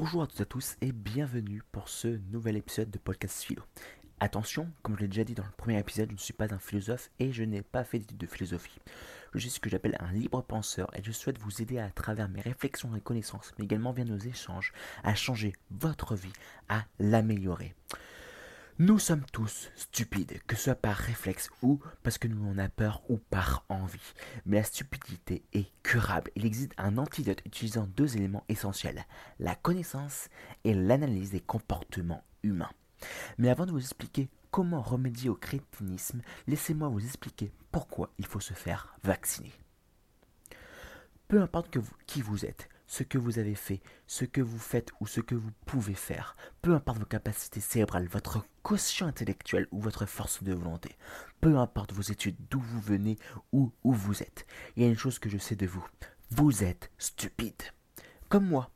Bonjour à toutes et à tous et bienvenue pour ce nouvel épisode de Podcast Philo. Attention, comme je l'ai déjà dit dans le premier épisode, je ne suis pas un philosophe et je n'ai pas fait d'études de philosophie. Je suis ce que j'appelle un libre penseur et je souhaite vous aider à travers mes réflexions et connaissances, mais également via nos échanges, à changer votre vie, à l'améliorer. Nous sommes tous stupides, que ce soit par réflexe ou parce que nous en avons peur ou par envie. Mais la stupidité est curable. Il existe un antidote utilisant deux éléments essentiels, la connaissance et l'analyse des comportements humains. Mais avant de vous expliquer comment remédier au crétinisme, laissez-moi vous expliquer pourquoi il faut se faire vacciner. Peu importe qui vous êtes, ce que vous avez fait, ce que vous faites ou ce que vous pouvez faire, peu importe vos capacités cérébrales, votre quotient intellectuel ou votre force de volonté, peu importe vos études, d'où vous venez ou où vous êtes, il y a une chose que je sais de vous, vous êtes stupide. Comme moi,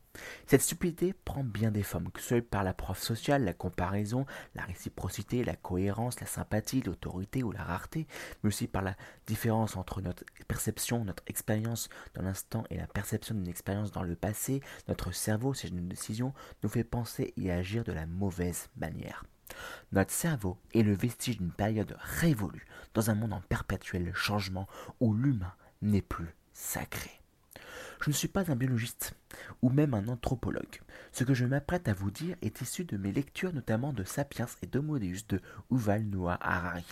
cette stupidité prend bien des formes, que ce soit par la preuve sociale, la comparaison, la réciprocité, la cohérence, la sympathie, l'autorité ou la rareté, mais aussi par la différence entre notre perception, notre expérience dans l'instant et la perception d'une expérience dans le passé. Notre cerveau, si une décision, nous fait penser et agir de la mauvaise manière. Notre cerveau est le vestige d'une période révolue, dans un monde en perpétuel changement où l'humain n'est plus sacré. Je ne suis pas un biologiste ou même un anthropologue. Ce que je m'apprête à vous dire est issu de mes lectures notamment de Sapiens et d'Homo Deus de Uval Noah Harari.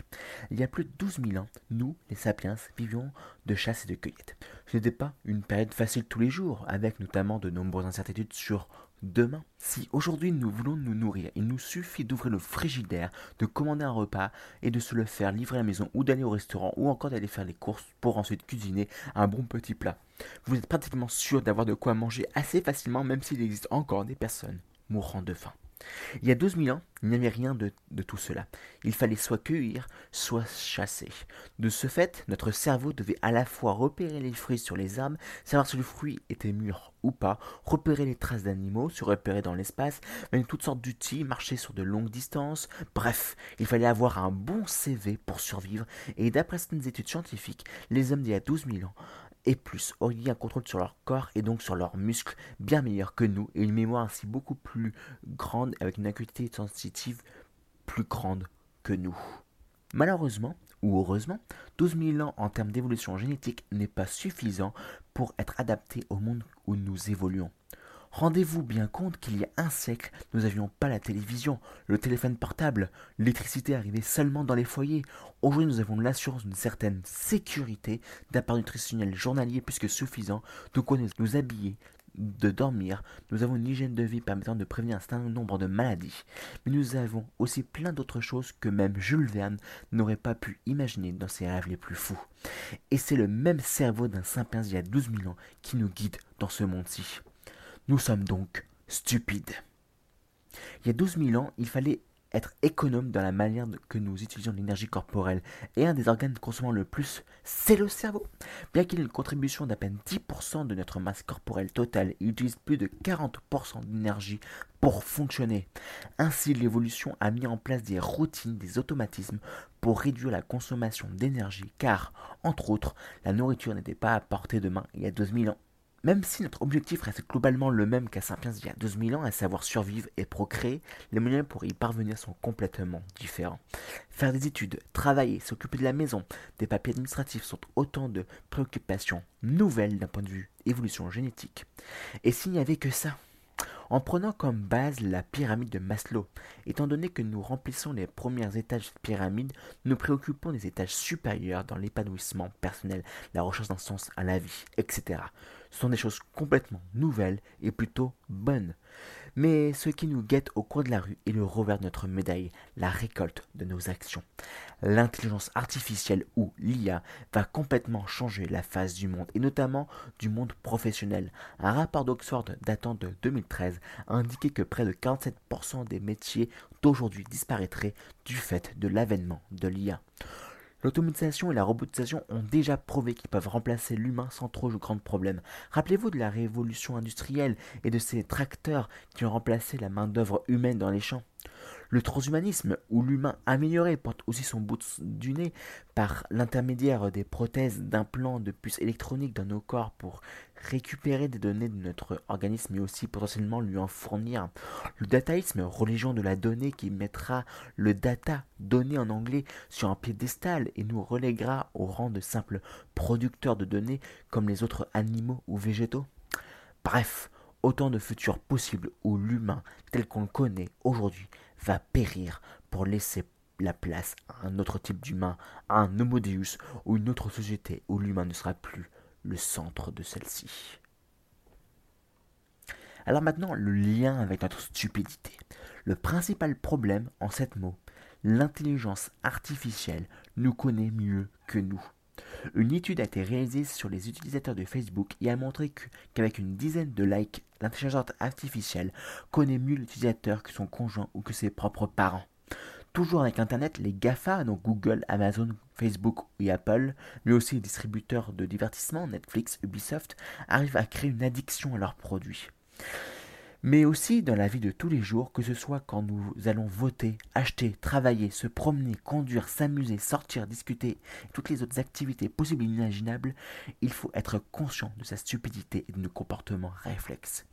Il y a plus de 12 000 ans, nous, les Sapiens, vivions de chasse et de cueillette. Ce n'était pas une période facile tous les jours, avec notamment de nombreuses incertitudes sur demain. Si aujourd'hui nous voulons nous nourrir, il nous suffit d'ouvrir le frigidaire, de commander un repas et de se le faire livrer à la maison ou d'aller au restaurant ou encore d'aller faire les courses pour ensuite cuisiner un bon petit plat. Vous êtes pratiquement sûr d'avoir de quoi manger assez facilement même s'il existe encore des personnes mourant de faim. Il y a 12 000 ans, il n'y avait rien de, tout cela. Il fallait soit cueillir, soit chasser. De ce fait, notre cerveau devait à la fois repérer les fruits sur les arbres, savoir si le fruit était mûr ou pas, repérer les traces d'animaux, se repérer dans l'espace, mener toutes sortes d'outils, marcher sur de longues distances. Bref, il fallait avoir un bon CV pour survivre, et d'après certaines études scientifiques, les hommes d'il y a 12 000 ans et plus auraient un contrôle sur leur corps et donc sur leurs muscles bien meilleur que nous et une mémoire ainsi beaucoup plus grande avec une acuité sensitive plus grande que nous. Malheureusement, ou heureusement, 12 000 ans en termes d'évolution génétique n'est pas suffisant pour être adapté au monde où nous évoluons. Rendez-vous bien compte qu'il y a un siècle, nous n'avions pas la télévision, le téléphone portable, l'électricité arrivait seulement dans les foyers. Aujourd'hui, nous avons l'assurance d'une certaine sécurité d'apport nutritionnel journalier plus que suffisant, de quoi nous habiller, de dormir, nous avons une hygiène de vie permettant de prévenir un certain nombre de maladies, mais nous avons aussi plein d'autres choses que même Jules Verne n'aurait pas pu imaginer dans ses rêves les plus fous. Et c'est le même cerveau d'un saint-Pins il y a 12 000 ans qui nous guide dans ce monde-ci. Nous sommes donc stupides. Il y a 12 000 ans, il fallait être économe dans la manière que nous utilisons l'énergie corporelle. Et un des organes consommant le plus, c'est le cerveau. Bien qu'il ait une contribution d'à peine 10% de notre masse corporelle totale, il utilise plus de 40% d'énergie pour fonctionner. Ainsi, l'évolution a mis en place des routines, des automatismes pour réduire la consommation d'énergie, car, entre autres, la nourriture n'était pas à portée de main il y a 12 000 ans. Même si notre objectif reste globalement le même qu'à Sapiens il y a 12 000 ans, à savoir survivre et procréer, les moyens pour y parvenir sont complètement différents. Faire des études, travailler, s'occuper de la maison, des papiers administratifs sont autant de préoccupations nouvelles d'un point de vue évolution génétique. Et s'il n'y avait que ça en prenant comme base la pyramide de Maslow. Étant donné que nous remplissons les premiers étages de cette pyramide, nous préoccupons des étages supérieurs dans l'épanouissement personnel, la recherche d'un sens à la vie, etc. Sont des choses complètement nouvelles et plutôt bonnes. Mais ce qui nous guette au coin de la rue est le revers de notre médaille, la récolte de nos actions. L'intelligence artificielle ou l'IA va complètement changer la face du monde, et notamment du monde professionnel. Un rapport d'Oxford datant de 2013 a indiqué que près de 47% des métiers d'aujourd'hui disparaîtraient du fait de l'avènement de l'IA. L'automatisation et la robotisation ont déjà prouvé qu'ils peuvent remplacer l'humain sans trop de grands problèmes. Rappelez-vous de la révolution industrielle et de ces tracteurs qui ont remplacé la main-d'œuvre humaine dans les champs. Le transhumanisme, où l'humain amélioré porte aussi son bout du nez par l'intermédiaire des prothèses, d'implants, de puces électroniques dans nos corps pour récupérer des données de notre organisme mais aussi potentiellement lui en fournir. Le dataïsme, religion de la donnée qui mettra le data donné en anglais sur un piédestal et nous reléguera au rang de simples producteurs de données comme les autres animaux ou végétaux. Bref, autant de futurs possibles où l'humain tel qu'on le connaît aujourd'hui va périr pour laisser la place à un autre type d'humain, à un homo deus ou une autre société où l'humain ne sera plus le centre de celle-ci. Alors maintenant, le lien avec notre stupidité. Le principal problème en sept mots, l'intelligence artificielle nous connaît mieux que nous. Une étude a été réalisée sur les utilisateurs de Facebook et a montré qu'avec une dizaine de likes, l'intelligence artificielle connaît mieux l'utilisateur que son conjoint ou que ses propres parents. Toujours avec Internet, les GAFA, donc Google, Amazon, Facebook et Apple, mais aussi les distributeurs de divertissement, Netflix, Ubisoft, arrivent à créer une addiction à leurs produits. Mais aussi dans la vie de tous les jours, que ce soit quand nous allons voter, acheter, travailler, se promener, conduire, s'amuser, sortir, discuter, et toutes les autres activités possibles et imaginables, il faut être conscient de sa stupidité et de nos comportements réflexes.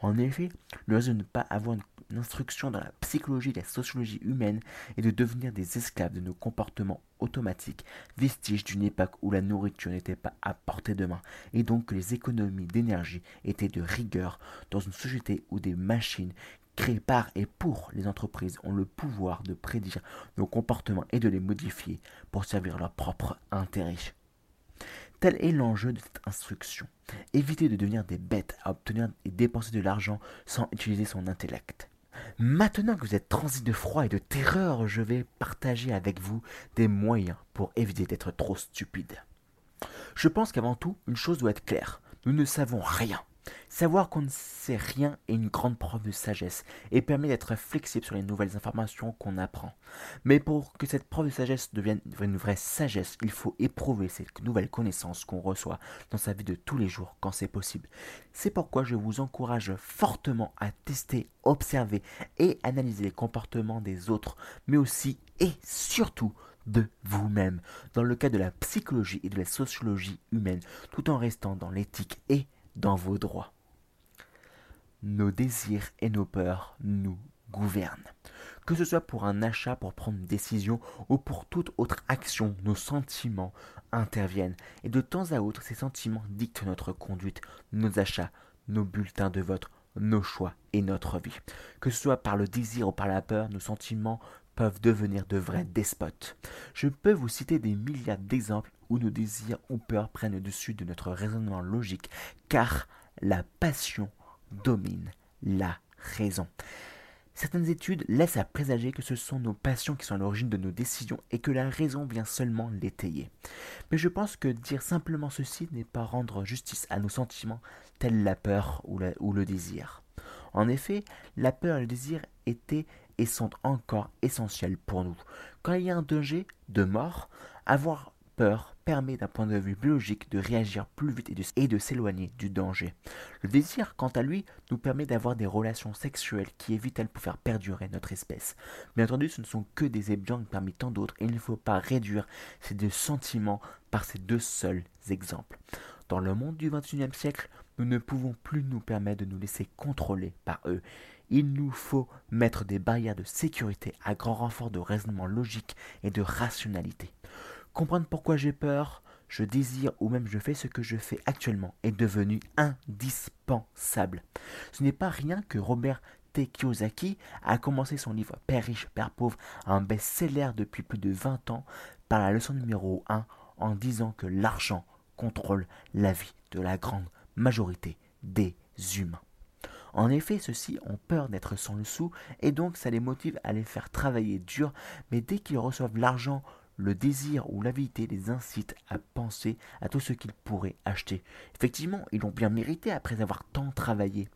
En effet, le de ne pas avoir une instruction dans la psychologie et la sociologie humaine et de devenir des esclaves de nos comportements automatiques, vestiges d'une époque où la nourriture n'était pas à portée de main, et donc que les économies d'énergie étaient de rigueur dans une société où des machines créées par et pour les entreprises ont le pouvoir de prédire nos comportements et de les modifier pour servir leur propre intérêt. Tel est l'enjeu de cette instruction. Éviter de devenir des bêtes à obtenir et dépenser de l'argent sans utiliser son intellect. Maintenant que vous êtes transi de froid et de terreur, je vais partager avec vous des moyens pour éviter d'être trop stupide. Je pense qu'avant tout, une chose doit être claire. Nous ne savons rien. Savoir qu'on ne sait rien est une grande preuve de sagesse et permet d'être flexible sur les nouvelles informations qu'on apprend. Mais pour que cette preuve de sagesse devienne une vraie sagesse, il faut éprouver ces nouvelles connaissances qu'on reçoit dans sa vie de tous les jours quand c'est possible. C'est pourquoi je vous encourage fortement à tester, observer et analyser les comportements des autres, mais aussi et surtout de vous-même, dans le cas de la psychologie et de la sociologie humaine, tout en restant dans l'éthique et dans vos droits. Nos désirs et nos peurs nous gouvernent. Que ce soit pour un achat, pour prendre une décision ou pour toute autre action, nos sentiments interviennent. Et de temps à autre, ces sentiments dictent notre conduite, nos achats, nos bulletins de vote, nos choix et notre vie. Que ce soit par le désir ou par la peur, nos sentiments peuvent devenir de vrais despotes. Je peux vous citer des milliards d'exemples où nos désirs ou peurs prennent le dessus de notre raisonnement logique, car la passion domine la raison. Certaines études laissent à présager que ce sont nos passions qui sont à l'origine de nos décisions et que la raison vient seulement l'étayer. Mais je pense que dire simplement ceci n'est pas rendre justice à nos sentiments tels la peur ou, ou le désir. En effet, la peur et le désir étaient et sont encore essentiels pour nous. Quand il y a un danger de mort, avoir peur permet d'un point de vue biologique de réagir plus vite et de, s'éloigner du danger. Le désir, quant à lui, nous permet d'avoir des relations sexuelles qui évitent de faire perdurer notre espèce. Bien entendu, ce ne sont que des exemples parmi tant d'autres et il ne faut pas réduire ces deux sentiments par ces deux seuls exemples. Dans le monde du XXIe siècle, nous ne pouvons plus nous permettre de nous laisser contrôler par eux. Il nous faut mettre des barrières de sécurité à grand renfort de raisonnement logique et de rationalité. Comprendre pourquoi j'ai peur, je désire ou même je fais ce que je fais actuellement est devenu indispensable. Ce n'est pas rien que Robert T. Kiyosaki a commencé son livre Père riche, Père pauvre, un best-seller depuis plus de 20 ans, par la leçon numéro 1 en disant que l'argent contrôle la vie de la grande majorité des humains. En effet, ceux-ci ont peur d'être sans le sou et donc ça les motive à les faire travailler dur, mais dès qu'ils reçoivent l'argent, le désir ou l'avidité les incite à penser à tout ce qu'ils pourraient acheter. Effectivement, ils l'ont bien mérité après avoir tant travaillé.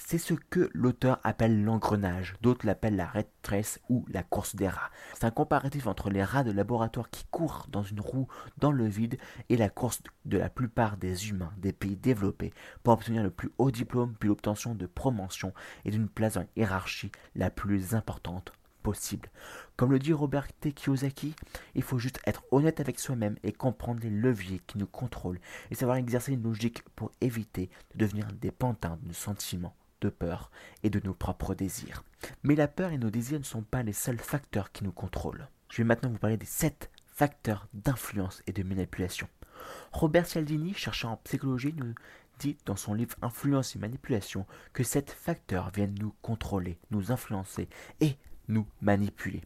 C'est ce que l'auteur appelle l'engrenage, d'autres l'appellent la red trace ou la course des rats. C'est un comparatif entre les rats de laboratoire qui courent dans une roue dans le vide et la course de la plupart des humains des pays développés pour obtenir le plus haut diplôme puis l'obtention de promotion et d'une place dans la hiérarchie la plus importante possible. Comme le dit Robert T. Kiyosaki, il faut juste être honnête avec soi-même et comprendre les leviers qui nous contrôlent et savoir exercer une logique pour éviter de devenir dépendant de nos sentiments de peur et de nos propres désirs. Mais la peur et nos désirs ne sont pas les seuls facteurs qui nous contrôlent. Je vais maintenant vous parler des 7 facteurs d'influence et de manipulation. Robert Cialdini, chercheur en psychologie, nous dit dans son livre Influence et manipulation que sept facteurs viennent nous contrôler, nous influencer et nous manipuler.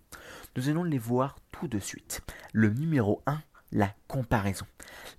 Nous allons les voir tout de suite. Le numéro 1, la comparaison.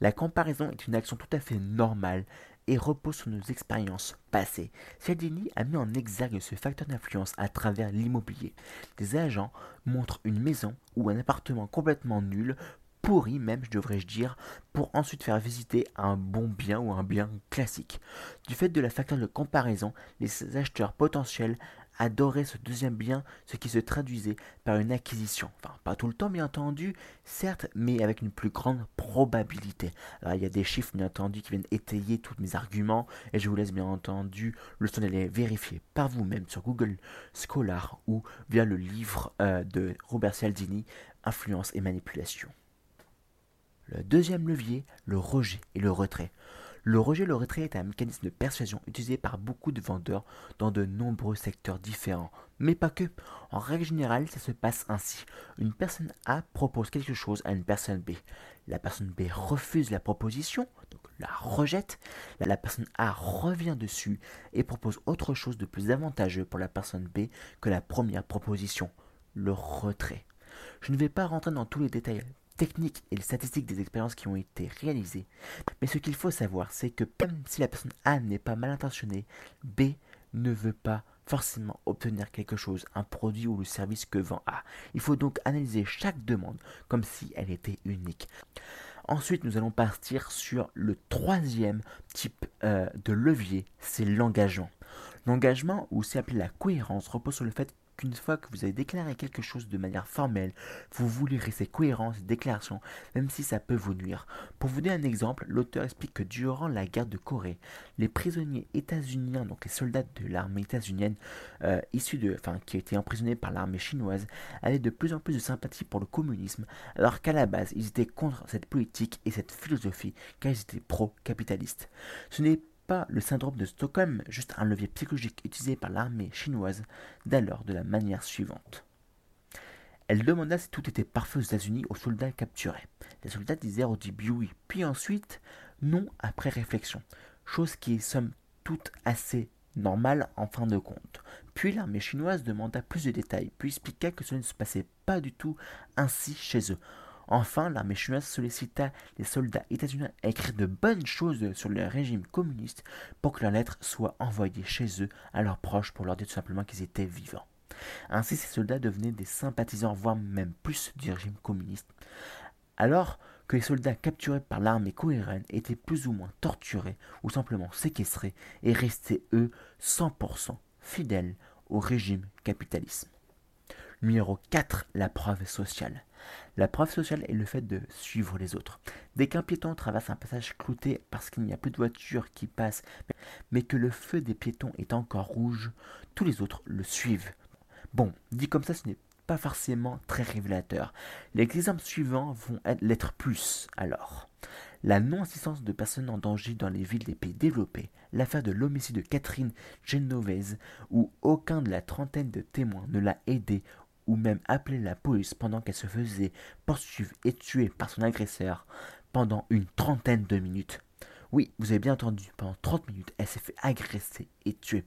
La comparaison est une action tout à fait normale et repose sur nos expériences passées. Cialdini a mis en exergue ce facteur d'influence à travers l'immobilier. Des agents montrent une maison ou un appartement complètement nul pourri même, je devrais-je dire, pour ensuite faire visiter un bon bien ou un bien classique. Du fait de la facteur de comparaison, les acheteurs potentiels adoraient ce deuxième bien, ce qui se traduisait par une acquisition. Enfin, pas tout le temps, bien entendu, certes, mais avec une plus grande probabilité. Alors, il y a des chiffres, bien entendu, qui viennent étayer tous mes arguments, et je vous laisse, bien entendu, le temps d'aller vérifier par vous-même sur Google Scholar ou via le livre euh, de Robert Cialdini, Influence et manipulation. Le deuxième levier, le rejet et le retrait. Le rejet et le retrait est un mécanisme de persuasion utilisé par beaucoup de vendeurs dans de nombreux secteurs différents, mais pas que. En règle générale, ça se passe ainsi. Une personne A propose quelque chose à une personne B. La personne B refuse la proposition, donc la rejette. La personne A revient dessus et propose autre chose de plus avantageux pour la personne B que la première proposition, le retrait. Je ne vais pas rentrer dans tous les détails techniques et les statistiques des expériences qui ont été réalisées. Mais ce qu'il faut savoir, c'est que même si la personne A n'est pas mal intentionnée, B ne veut pas forcément obtenir quelque chose, un produit ou le service que vend A. Il faut donc analyser chaque demande comme si elle était unique. Ensuite, nous allons partir sur le troisième type euh, de levier, c'est l'engagement. L'engagement, ou c'est appelé la cohérence, repose sur le fait qu'une fois que vous avez déclaré quelque chose de manière formelle, vous voulez rester cohérent cette déclaration, même si ça peut vous nuire. Pour vous donner un exemple, l'auteur explique que durant la guerre de Corée, les prisonniers états-uniens, donc les soldats de l'armée états-unienne, euh, issus de, enfin, qui étaient emprisonnés par l'armée chinoise, avaient de plus en plus de sympathie pour le communisme, alors qu'à la base, ils étaient contre cette politique et cette philosophie, car ils étaient pro-capitalistes. Ce n'est pas le syndrome de Stockholm, juste un levier psychologique utilisé par l'armée chinoise d'alors de la manière suivante. Elle demanda si tout était parfait aux États-Unis aux soldats capturés. Les soldats disaient au début oui, puis ensuite non après réflexion, chose qui est somme toute assez normale en fin de compte. Puis l'armée chinoise demanda plus de détails, puis expliqua que cela ne se passait pas du tout ainsi chez eux. Enfin, l'armée chinoise sollicita les soldats états-uniens à écrire de bonnes choses sur le régime communiste pour que leurs lettres soient envoyées chez eux à leurs proches pour leur dire tout simplement qu'ils étaient vivants. Ainsi, ces soldats devenaient des sympathisants, voire même plus du régime communiste. Alors que les soldats capturés par l'armée coréenne étaient plus ou moins torturés ou simplement séquestrés et restaient, eux, 100% fidèles au régime capitalisme. Numéro 4. La preuve sociale. La preuve sociale est le fait de suivre les autres. Dès qu'un piéton traverse un passage clouté parce qu'il n'y a plus de voitures qui passent, mais que le feu des piétons est encore rouge, tous les autres le suivent. Bon, dit comme ça, ce n'est pas forcément très révélateur. Les exemples suivants vont l'être plus alors. La non-assistance de personnes en danger dans les villes des pays développés, l'affaire de l'homicide de Catherine Genovese, où aucun de la trentaine de témoins ne l'a aidé ou même appeler la police pendant qu'elle se faisait poursuivre et tuer par son agresseur pendant une trentaine de minutes. Oui, vous avez bien entendu, pendant 30 minutes, elle s'est fait agresser et tuer.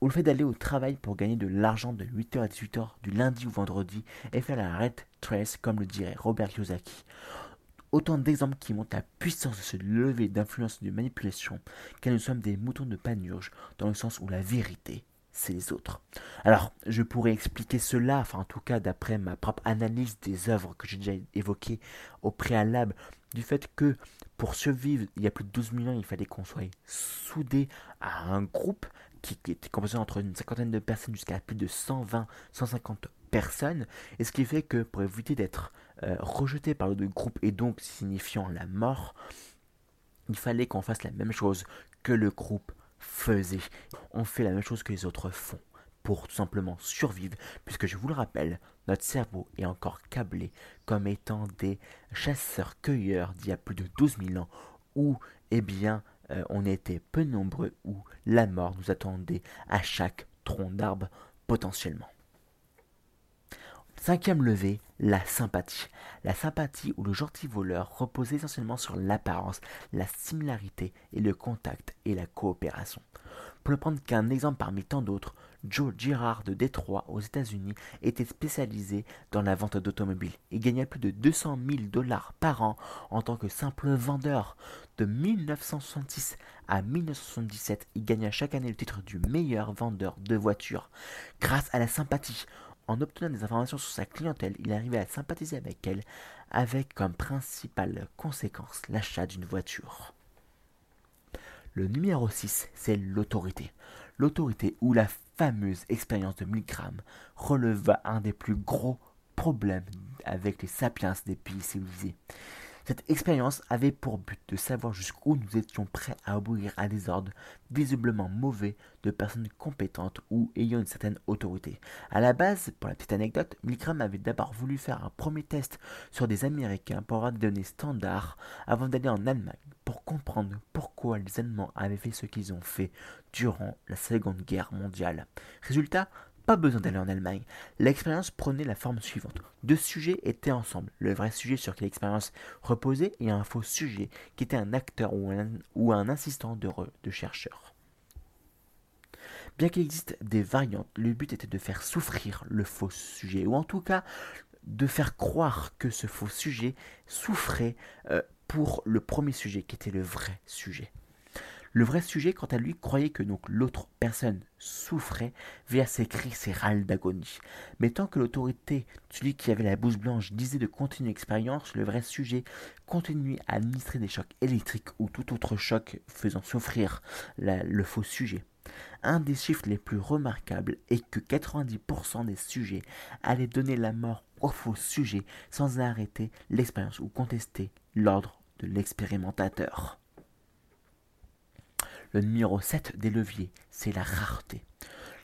Ou le fait d'aller au travail pour gagner de l'argent de 8h à 18h du lundi au vendredi et faire la red trace comme le dirait Robert Kiyosaki. Autant d'exemples qui montrent la puissance de ce lever d'influence et de manipulation, car nous sommes des moutons de panurge dans le sens où la vérité c'est les autres. Alors, je pourrais expliquer cela, enfin en tout cas d'après ma propre analyse des œuvres que j'ai déjà évoquées au préalable, du fait que pour survivre il y a plus de 12 000 ans, il fallait qu'on soit soudé à un groupe qui, était composé entre une cinquantaine de personnes jusqu'à plus de 120, 150 personnes, et ce qui fait que pour éviter d'être euh, rejeté par le groupe et donc signifiant la mort, il fallait qu'on fasse la même chose que le groupe faisait. On fait la même chose que les autres font. pour tout simplement survivre, puisque je vous le rappelle, notre cerveau est encore câblé comme étant des chasseurs-cueilleurs d'il y a plus de 12 000 ans, où, eh bien, euh, on était peu nombreux, où la mort nous attendait à chaque tronc d'arbre potentiellement. Cinquième levée, la sympathie. La sympathie ou le gentil voleur repose essentiellement sur l'apparence, la similarité et le contact et la coopération. Pour ne prendre qu'un exemple parmi tant d'autres, Joe Girard de Détroit aux États-Unis était spécialisé dans la vente d'automobiles. Il gagnait plus de 200 000 dollars par an en tant que simple vendeur. De 1966 à 1977, il gagna chaque année le titre du meilleur vendeur de voitures. Grâce à la sympathie, en obtenant des informations sur sa clientèle, il arrivait à sympathiser avec elle, avec comme principale conséquence l'achat d'une voiture. Le numéro 6, c'est l'autorité. L'autorité ou la fameuse expérience de Milgram releva un des plus gros problèmes avec les sapiens des pays civilisés. Cette expérience avait pour but de savoir jusqu'où nous étions prêts à obéir à des ordres visiblement mauvais de personnes compétentes ou ayant une certaine autorité. À la base, pour la petite anecdote, Milgram avait d'abord voulu faire un premier test sur des Américains pour avoir des données standards avant d'aller en Allemagne pour comprendre pourquoi les Allemands avaient fait ce qu'ils ont fait durant la Seconde Guerre mondiale. Résultat, pas besoin d'aller en Allemagne. L'expérience prenait la forme suivante. Deux sujets étaient ensemble. Le vrai sujet sur qui l'expérience reposait et un faux sujet qui était un acteur ou un, assistant de, de chercheur. Bien qu'il existe des variantes, le but était de faire souffrir le faux sujet, ou en tout cas de faire croire que ce faux sujet souffrait euh, pour le premier sujet qui était le vrai sujet. Le vrai sujet, quant à lui, croyait que l'autre personne souffrait via ses cris, ses râles d'agonie. Mais tant que l'autorité, celui qui avait la bouche blanche, disait de continuer l'expérience, le vrai sujet continuait à administrer des chocs électriques ou tout autre choc faisant souffrir le faux sujet. Un des chiffres les plus remarquables est que 90% des sujets allaient donner la mort au faux sujet sans arrêter l'expérience ou contester l'ordre de l'expérimentateur. Le numéro 7 des leviers, c'est la rareté.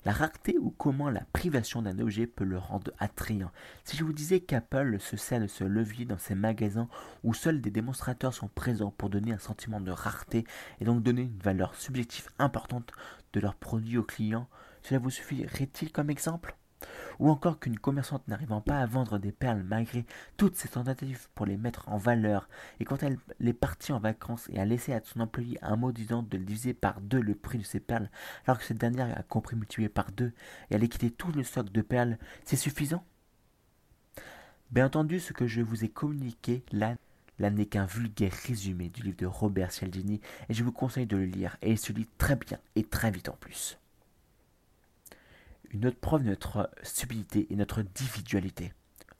La rareté ou comment la privation d'un objet peut le rendre attrayant. Si je vous disais qu'Apple se sert de ce levier dans ses magasins où seuls des démonstrateurs sont présents pour donner un sentiment de rareté et donc donner une valeur subjective importante de leurs produits aux clients, cela vous suffirait-il comme exemple? Ou encore qu'une commerçante n'arrivant pas à vendre des perles malgré toutes ses tentatives pour les mettre en valeur, et quand elle est partie en vacances et a laissé à son employé un mot disant de diviser par deux le prix de ses perles, alors que cette dernière a compris multiplier par deux et allait quitter tout le stock de perles, c'est suffisant? Bien entendu, ce que je vous ai communiqué là Là n'est qu'un vulgaire résumé du livre de Robert Cialdini et je vous conseille de le lire. Et il se lit très bien et très vite en plus. Une autre preuve de notre stupidité est notre individualité.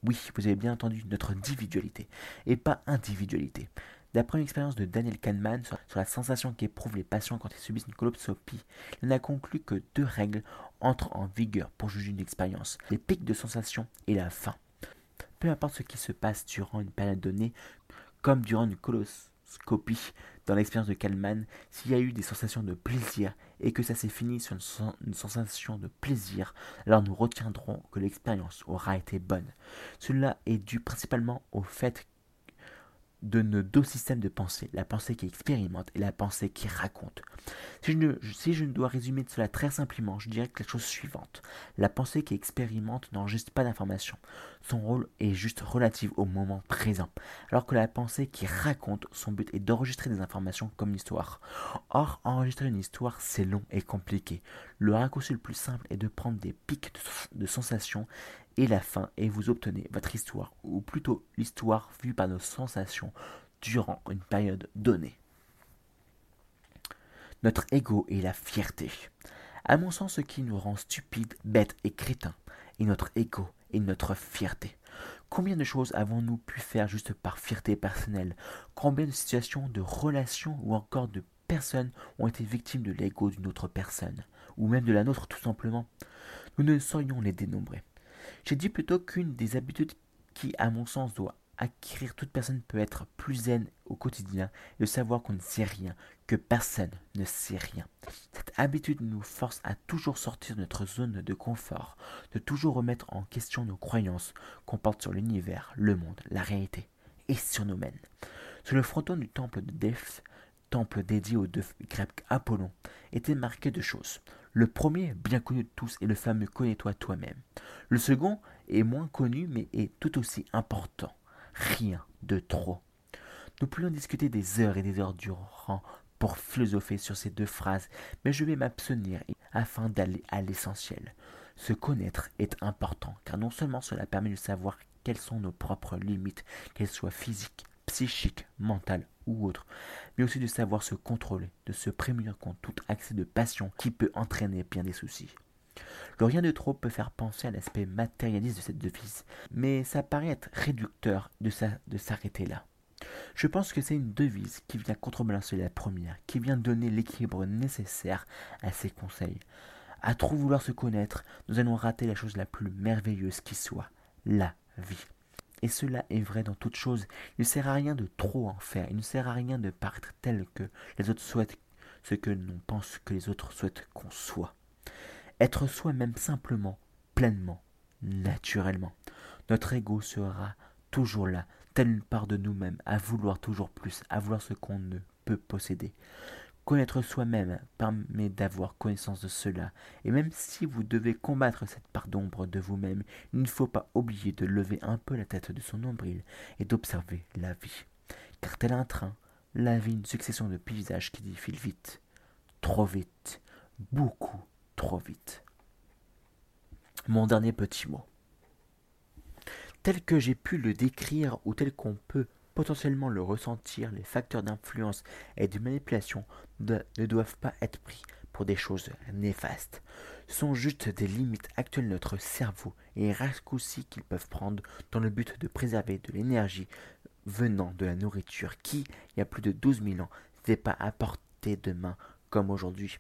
Oui, vous avez bien entendu, notre individualité, et pas individualité. D'après une expérience de Daniel Kahneman sur, la sensation qu'éprouvent les patients quand ils subissent une coloscopie, il a conclu que deux règles entrent en vigueur pour juger une expérience, les pics de sensation et la faim. Peu importe ce qui se passe durant une période donnée, comme durant une coloscopie, dans l'expérience de Kalman, s'il y a eu des sensations de plaisir et que ça s'est fini sur une, sensation de plaisir, alors nous retiendrons que l'expérience aura été bonne. Cela est dû principalement au fait de nos deux systèmes de pensée, la pensée qui expérimente et la pensée qui raconte. Si je, ne, dois résumer cela très simplement, je dirais que la chose suivante. La pensée qui expérimente n'enregistre pas d'informations. Son rôle est juste relatif au moment présent. Alors que la pensée qui raconte, son but est d'enregistrer des informations comme l'histoire. Or, enregistrer une histoire, c'est long et compliqué. Le raccourci le plus simple est de prendre des pics de, de sensations et la fin et vous obtenez votre histoire, ou plutôt l'histoire vue par nos sensations durant une période donnée. Notre ego est la fierté. À mon sens, ce qui nous rend stupides, bêtes et crétins est notre ego et notre fierté. Combien de choses avons-nous pu faire juste par fierté personnelle? Combien de situations, de relations ou encore de personnes ont été victimes de l'ego d'une autre personne, ou même de la nôtre tout simplement? Nous ne saurions les dénombrer. J'ai dit plutôt qu'une des habitudes qui, à mon sens, doit acquérir toute personne peut être plus zen au quotidien et de savoir qu'on ne sait rien, que personne ne sait rien. Cette habitude nous force à toujours sortir de notre zone de confort, de toujours remettre en question nos croyances qu'on porte sur l'univers, le monde, la réalité et sur nous-mêmes. Sur le fronton du temple de Delphes, temple dédié au dieu grec Apollon, était marqué de choses. Le premier, bien connu de tous, est le fameux Connais-toi toi-même. Le second est moins connu, mais est tout aussi important. Rien de trop. Nous pourrions discuter des heures et des heures durant pour philosopher sur ces deux phrases, mais je vais m'abstenir afin d'aller à l'essentiel. Se connaître est important, car non seulement cela permet de savoir quelles sont nos propres limites, qu'elles soient physiques, psychiques, mentales ou autres, mais aussi de savoir se contrôler, de se prémunir contre tout accès de passion qui peut entraîner bien des soucis. Le rien de trop peut faire penser à l'aspect matérialiste de cette devise, mais ça paraît être réducteur de, de s'arrêter là. Je pense que c'est une devise qui vient contrebalancer la première, qui vient donner l'équilibre nécessaire à ses conseils. À trop vouloir se connaître, nous allons rater la chose la plus merveilleuse qui soit, la vie. Et cela est vrai dans toute chose. Il ne sert à rien de trop en faire. Il ne sert à rien de paraître tel que les autres souhaitent ce que l'on pense que les autres souhaitent qu'on soit. Être soi-même simplement, pleinement, naturellement. Notre ego sera toujours là, telle part de nous-mêmes, à vouloir toujours plus, à vouloir ce qu'on ne peut posséder. Connaître soi-même permet d'avoir connaissance de cela, et même si vous devez combattre cette part d'ombre de vous-même, il ne faut pas oublier de lever un peu la tête de son nombril et d'observer la vie. Car tel un train, la vie une succession de paysages qui défilent vite, trop vite, beaucoup trop vite. Mon dernier petit mot. Tel que j'ai pu le décrire ou tel qu'on peut potentiellement le ressentir, les facteurs d'influence et de manipulation ne doivent pas être pris pour des choses néfastes. Sont juste des limites actuelles de notre cerveau et raccourcis qu'ils peuvent prendre dans le but de préserver de l'énergie venant de la nourriture qui, il y a plus de 12 000 ans, n'était pas à portée de main comme aujourd'hui.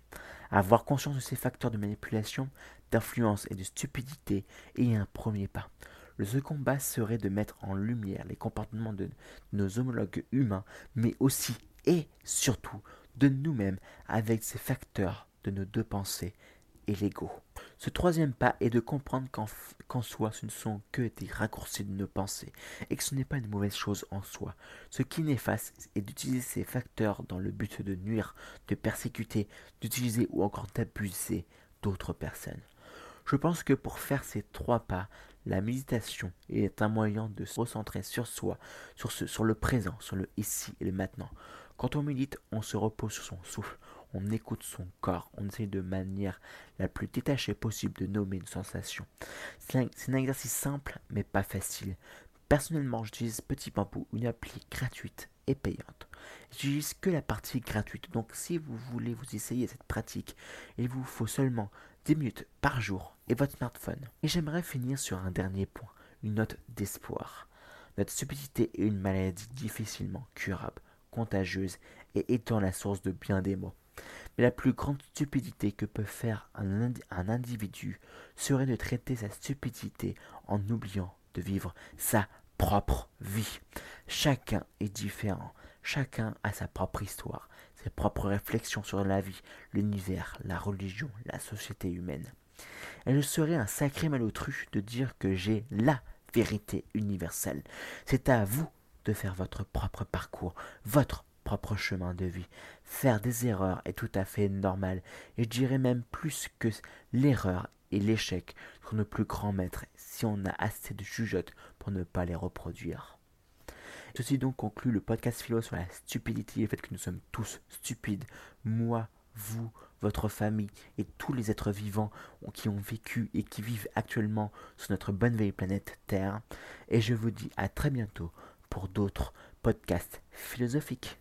Avoir conscience de ces facteurs de manipulation, d'influence et de stupidité est un premier pas. Le second bas serait de mettre en lumière les comportements de nos homologues humains, mais aussi et surtout de nous-mêmes avec ces facteurs de nos deux pensées et l'ego. Ce troisième pas est de comprendre qu'en soi ce ne sont que des raccourcis de nos pensées et que ce n'est pas une mauvaise chose en soi. Ce qui néfaste est d'utiliser ces facteurs dans le but de nuire, de persécuter, d'utiliser ou encore d'abuser d'autres personnes. Je pense que pour faire ces trois pas, la méditation est un moyen de se recentrer sur soi, sur, ce, sur le présent, sur le ici et le maintenant. Quand on médite, on se repose sur son souffle, on écoute son corps, on essaie de manière la plus détachée possible de nommer une sensation. C'est un, exercice simple mais pas facile. Personnellement, j'utilise Petit Bambou, une appli gratuite et payante. J'utilise que la partie gratuite, donc si vous voulez vous essayer cette pratique, il vous faut seulement 10 minutes par jour et votre smartphone. Et j'aimerais finir sur un dernier point, une note d'espoir. Notre stupidité est une maladie difficilement curable, contagieuse et étant la source de bien des maux. Mais la plus grande stupidité que peut faire un, un individu serait de traiter sa stupidité en oubliant de vivre sa propre vie. Chacun est différent, chacun a sa propre histoire, ses propres réflexions sur la vie, l'univers, la religion, la société humaine. Et je serais un sacré malotru de dire que j'ai LA vérité universelle. C'est à vous de faire votre propre parcours, votre propre chemin de vie. Faire des erreurs est tout à fait normal, et je dirais même plus que l'erreur et l'échec sont nos plus grands maîtres si on a assez de jugeotes pour ne pas les reproduire. Ceci donc conclut le podcast philo sur la stupidité et le fait que nous sommes tous stupides. Moi, vous, votre famille et tous les êtres vivants qui ont vécu et qui vivent actuellement sur notre bonne vieille planète Terre. Et je vous dis à très bientôt pour d'autres podcasts philosophiques.